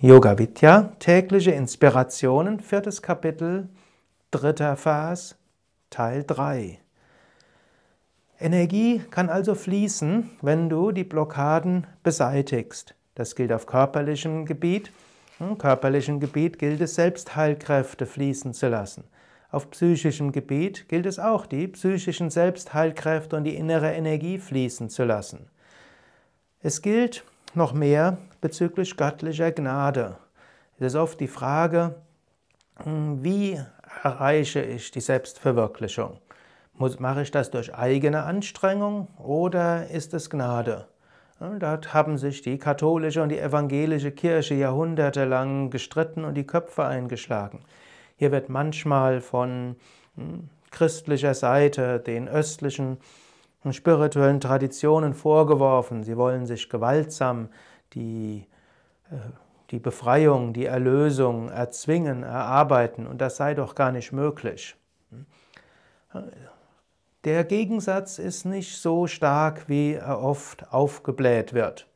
Yoga Vidya, tägliche Inspirationen, viertes Kapitel, dritter Vers, Teil 3. Energie kann also fließen, wenn du die Blockaden beseitigst. Das gilt auf körperlichem Gebiet. Im körperlichen Gebiet gilt es, Selbstheilkräfte fließen zu lassen. Auf psychischem Gebiet gilt es auch, die psychischen Selbstheilkräfte und die innere Energie fließen zu lassen. Es gilt noch mehr bezüglich göttlicher Gnade. Es ist oft die Frage, hm, wie erreiche ich die Selbstverwirklichung? Mache ich das durch eigene Anstrengung oder ist es Gnade? Dort haben sich die katholische und die evangelische Kirche jahrhundertelang gestritten und die Köpfe eingeschlagen. Hier wird manchmal von hm, christlicher Seite den östlichen spirituellen Traditionen vorgeworfen, sie wollen sich gewaltsam die, äh, die Befreiung, die Erlösung erzwingen, erarbeiten und das sei doch gar nicht möglich. Der Gegensatz ist nicht so stark, wie er oft aufgebläht wird.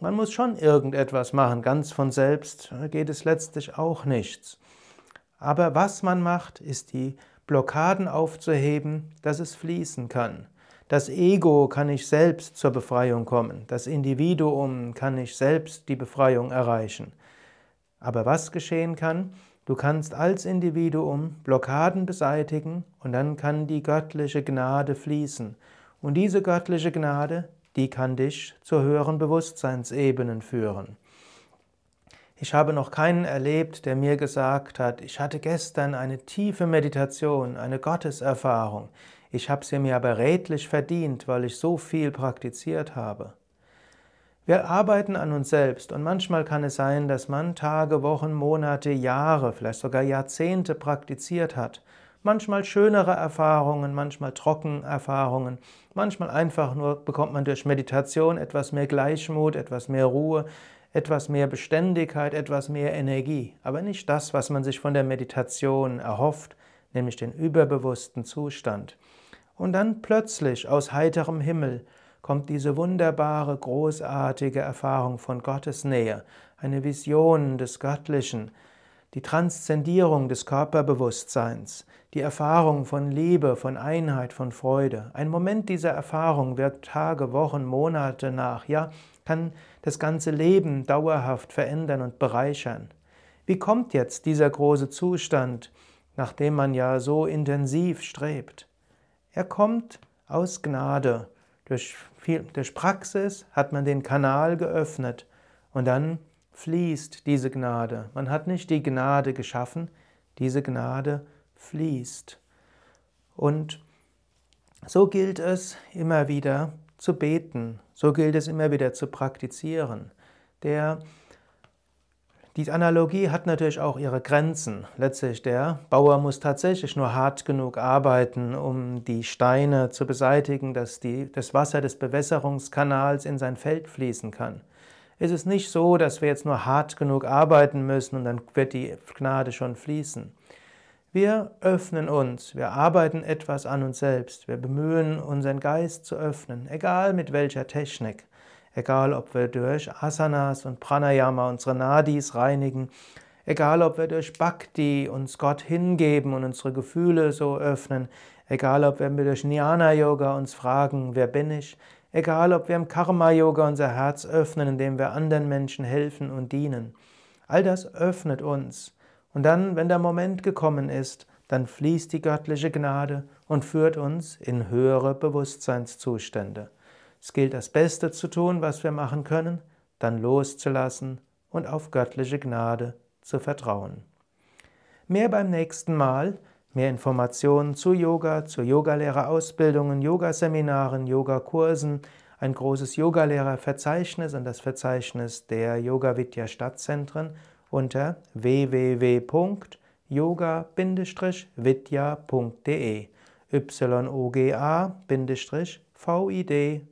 Man muss schon irgendetwas machen, ganz von selbst geht es letztlich auch nichts. Aber was man macht, ist die Blockaden aufzuheben, dass es fließen kann. Das Ego kann nicht selbst zur Befreiung kommen. Das Individuum kann nicht selbst die Befreiung erreichen. Aber was geschehen kann? Du kannst als Individuum Blockaden beseitigen und dann kann die göttliche Gnade fließen. Und diese göttliche Gnade, die kann dich zu höheren Bewusstseinsebenen führen. Ich habe noch keinen erlebt, der mir gesagt hat, ich hatte gestern eine tiefe Meditation, eine Gotteserfahrung. Ich habe sie mir aber redlich verdient, weil ich so viel praktiziert habe. Wir arbeiten an uns selbst und manchmal kann es sein, dass man Tage, Wochen, Monate, Jahre, vielleicht sogar Jahrzehnte praktiziert hat. Manchmal schönere Erfahrungen, manchmal trocken Erfahrungen, manchmal einfach nur bekommt man durch Meditation etwas mehr Gleichmut, etwas mehr Ruhe, etwas mehr Beständigkeit, etwas mehr Energie, aber nicht das, was man sich von der Meditation erhofft, nämlich den überbewussten Zustand. Und dann plötzlich aus heiterem Himmel kommt diese wunderbare, großartige Erfahrung von Gottes Nähe, eine Vision des Göttlichen, die Transzendierung des Körperbewusstseins, die Erfahrung von Liebe, von Einheit, von Freude. Ein Moment dieser Erfahrung wirkt Tage, Wochen, Monate nach, ja, kann das ganze Leben dauerhaft verändern und bereichern. Wie kommt jetzt dieser große Zustand, nach dem man ja so intensiv strebt? Er kommt aus Gnade. Durch, viel, durch Praxis hat man den Kanal geöffnet und dann fließt diese Gnade. Man hat nicht die Gnade geschaffen, diese Gnade fließt. Und so gilt es immer wieder zu beten, so gilt es immer wieder zu praktizieren. Der die Analogie hat natürlich auch ihre Grenzen. Letztlich, der Bauer muss tatsächlich nur hart genug arbeiten, um die Steine zu beseitigen, dass die, das Wasser des Bewässerungskanals in sein Feld fließen kann. Es ist nicht so, dass wir jetzt nur hart genug arbeiten müssen und dann wird die Gnade schon fließen. Wir öffnen uns, wir arbeiten etwas an uns selbst, wir bemühen, unseren Geist zu öffnen, egal mit welcher Technik. Egal, ob wir durch Asanas und Pranayama unsere Nadis reinigen, egal, ob wir durch Bhakti uns Gott hingeben und unsere Gefühle so öffnen, egal, ob wir durch Jnana Yoga uns fragen, wer bin ich, egal, ob wir im Karma Yoga unser Herz öffnen, indem wir anderen Menschen helfen und dienen. All das öffnet uns. Und dann, wenn der Moment gekommen ist, dann fließt die göttliche Gnade und führt uns in höhere Bewusstseinszustände. Es gilt das Beste zu tun, was wir machen können, dann loszulassen und auf göttliche Gnade zu vertrauen. Mehr beim nächsten Mal, mehr Informationen zu Yoga, zu Yogalehrerausbildungen, Yogaseminaren, Yogakursen, ein großes Yogalehrerverzeichnis und das Verzeichnis der Yoga Vidya Stadtzentren unter www.yoga-vidya.de yoga-vidya.de vidya.de